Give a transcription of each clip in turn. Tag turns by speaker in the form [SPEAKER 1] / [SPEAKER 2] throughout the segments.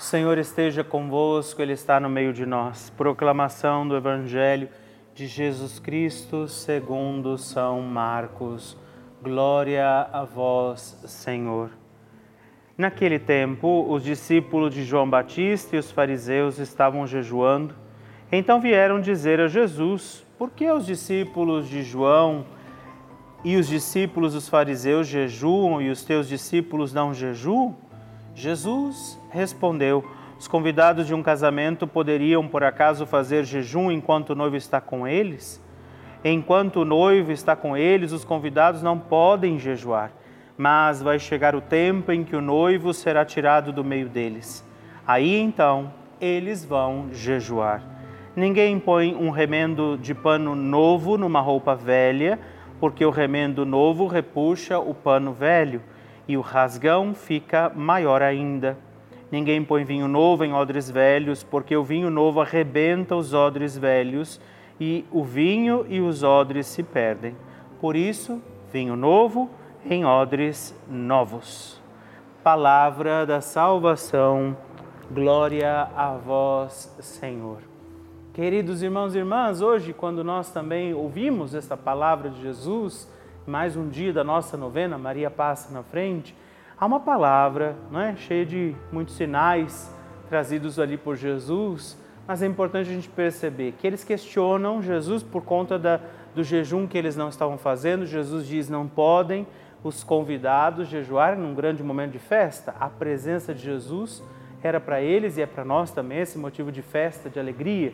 [SPEAKER 1] Senhor esteja convosco, Ele está no meio de nós. Proclamação do Evangelho de Jesus Cristo segundo São Marcos. Glória a vós, Senhor. Naquele tempo, os discípulos de João Batista e os fariseus estavam jejuando. Então vieram dizer a Jesus: Por que os discípulos de João e os discípulos dos fariseus jejuam e os teus discípulos não jejuam? Jesus respondeu: Os convidados de um casamento poderiam, por acaso, fazer jejum enquanto o noivo está com eles? Enquanto o noivo está com eles, os convidados não podem jejuar, mas vai chegar o tempo em que o noivo será tirado do meio deles. Aí então eles vão jejuar. Ninguém põe um remendo de pano novo numa roupa velha, porque o remendo novo repuxa o pano velho e o rasgão fica maior ainda. Ninguém põe vinho novo em odres velhos, porque o vinho novo arrebenta os odres velhos e o vinho e os odres se perdem. Por isso, vinho novo em odres novos. Palavra da salvação, glória a vós, Senhor. Queridos irmãos e irmãs, hoje, quando nós também ouvimos esta palavra de Jesus, mais um dia da nossa novena, Maria passa na frente, há uma palavra não é? cheia de muitos sinais trazidos ali por Jesus, mas é importante a gente perceber que eles questionam Jesus por conta da, do jejum que eles não estavam fazendo. Jesus diz: não podem os convidados jejuar num grande momento de festa. A presença de Jesus era para eles e é para nós também esse motivo de festa, de alegria.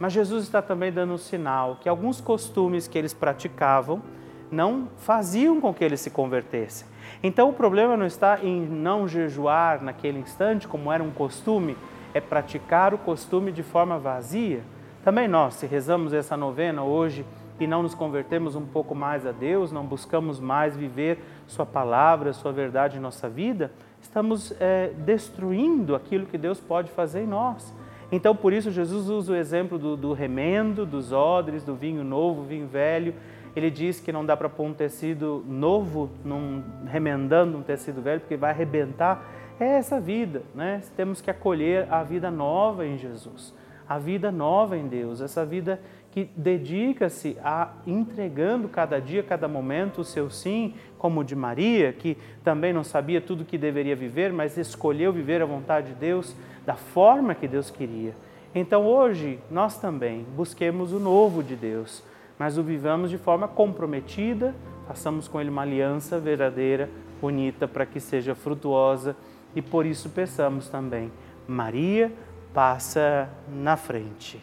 [SPEAKER 1] Mas Jesus está também dando um sinal que alguns costumes que eles praticavam não faziam com que eles se convertessem. Então o problema não está em não jejuar naquele instante, como era um costume, é praticar o costume de forma vazia. Também nós, se rezamos essa novena hoje e não nos convertemos um pouco mais a Deus, não buscamos mais viver Sua palavra, Sua verdade em nossa vida, estamos é, destruindo aquilo que Deus pode fazer em nós. Então, por isso, Jesus usa o exemplo do, do remendo, dos odres, do vinho novo, vinho velho, ele diz que não dá para pôr um tecido novo num, remendando um tecido velho, porque vai arrebentar. é essa vida, né? Temos que acolher a vida nova em Jesus, a vida nova em Deus, essa vida que dedica-se a entregando cada dia, cada momento o seu sim, como o de Maria, que também não sabia tudo que deveria viver, mas escolheu viver a vontade de Deus da forma que Deus queria. Então hoje nós também busquemos o novo de Deus, mas o vivamos de forma comprometida, façamos com Ele uma aliança verdadeira, bonita, para que seja frutuosa e por isso peçamos também, Maria, passa na frente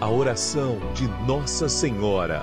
[SPEAKER 2] a oração de Nossa Senhora.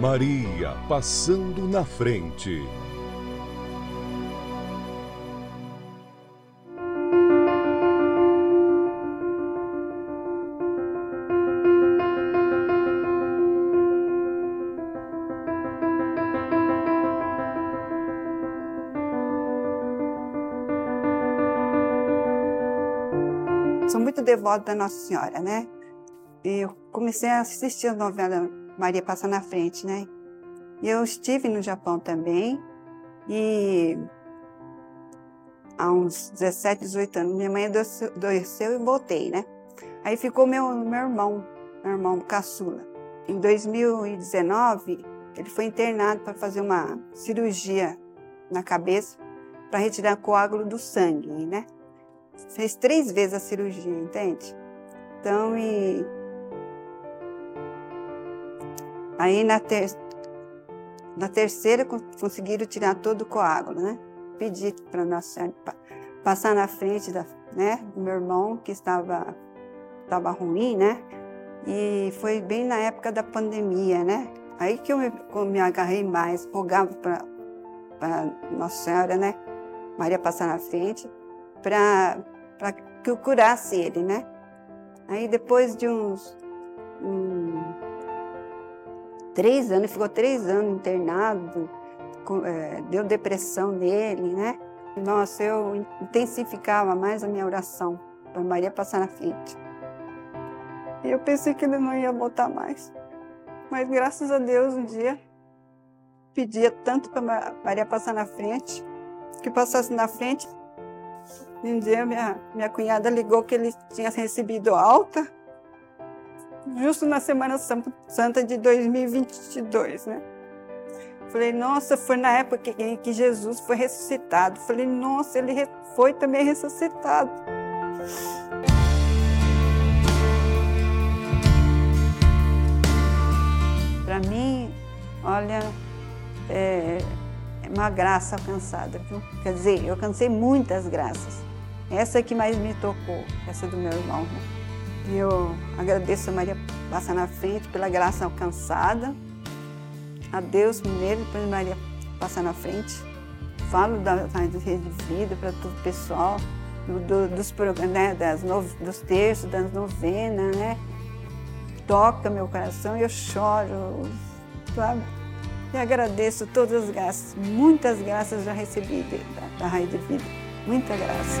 [SPEAKER 2] Maria passando na frente.
[SPEAKER 3] devoto da Nossa Senhora, né? E eu comecei a assistir a novela Maria Passa na Frente, né? Eu estive no Japão também e há uns 17, 18 anos, minha mãe adoeceu e voltei, né? Aí ficou meu, meu irmão, meu irmão caçula. Em 2019, ele foi internado para fazer uma cirurgia na cabeça para retirar coágulo do sangue, né? Fez três vezes a cirurgia, entende? Então, e. Aí na, ter... na terceira conseguiram tirar todo o coágulo, né? Pedi para Nossa Senhora passar na frente da, né, do meu irmão, que estava, estava ruim, né? E foi bem na época da pandemia, né? Aí que eu me, eu me agarrei mais, rogava para Nossa Senhora, né? Maria passar na frente para que eu curasse ele, né? Aí depois de uns três anos, ficou três anos internado, com, é, deu depressão nele, né? Nossa, eu intensificava mais a minha oração para Maria passar na frente. E eu pensei que ele não ia voltar mais. Mas graças a Deus, um dia, pedia tanto para Maria passar na frente, que passasse na frente. Um dia minha, minha cunhada ligou que ele tinha recebido alta, justo na Semana Santa de 2022, né? Falei, nossa, foi na época que, que Jesus foi ressuscitado. Falei, nossa, ele foi também ressuscitado. Para mim, olha, é, é uma graça alcançada, viu? Quer dizer, eu alcancei muitas graças. Essa é que mais me tocou, essa do meu irmão. Né? E eu agradeço a Maria passar na frente pela graça alcançada a Deus primeiro, depois Maria passar na frente. Falo da, da rede de vida para todo o pessoal, do, dos, né, das no, dos terços, das novenas, né? Toca meu coração e eu choro, sabe? E agradeço todas as graças, muitas graças já recebi da, da de Vida, muita graça.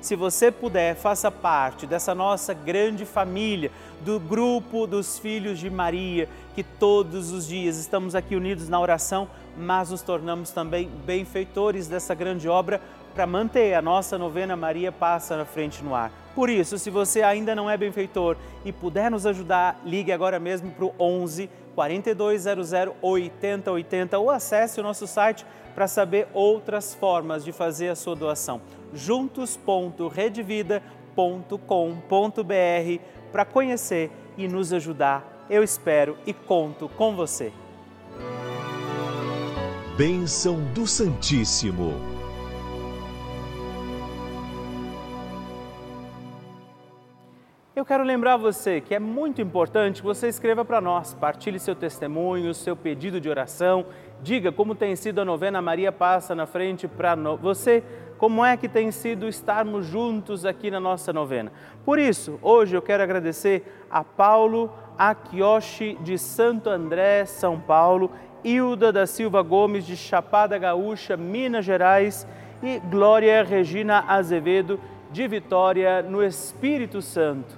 [SPEAKER 1] se você puder, faça parte dessa nossa grande família, do grupo dos filhos de Maria, que todos os dias estamos aqui unidos na oração, mas nos tornamos também benfeitores dessa grande obra para manter a nossa novena Maria Passa na Frente no Ar. Por isso, se você ainda não é benfeitor e puder nos ajudar, ligue agora mesmo para o 11 4200 8080 ou acesse o nosso site para saber outras formas de fazer a sua doação juntos.redvida.com.br para conhecer e nos ajudar. Eu espero e conto com você.
[SPEAKER 2] Bênção do Santíssimo.
[SPEAKER 1] Eu quero lembrar você que é muito importante que você escreva para nós, partilhe seu testemunho, seu pedido de oração, diga como tem sido a novena Maria Passa na frente para você como é que tem sido estarmos juntos aqui na nossa novena. Por isso, hoje eu quero agradecer a Paulo Akioshi de Santo André, São Paulo, Hilda da Silva Gomes de Chapada Gaúcha, Minas Gerais e Glória Regina Azevedo de Vitória no Espírito Santo.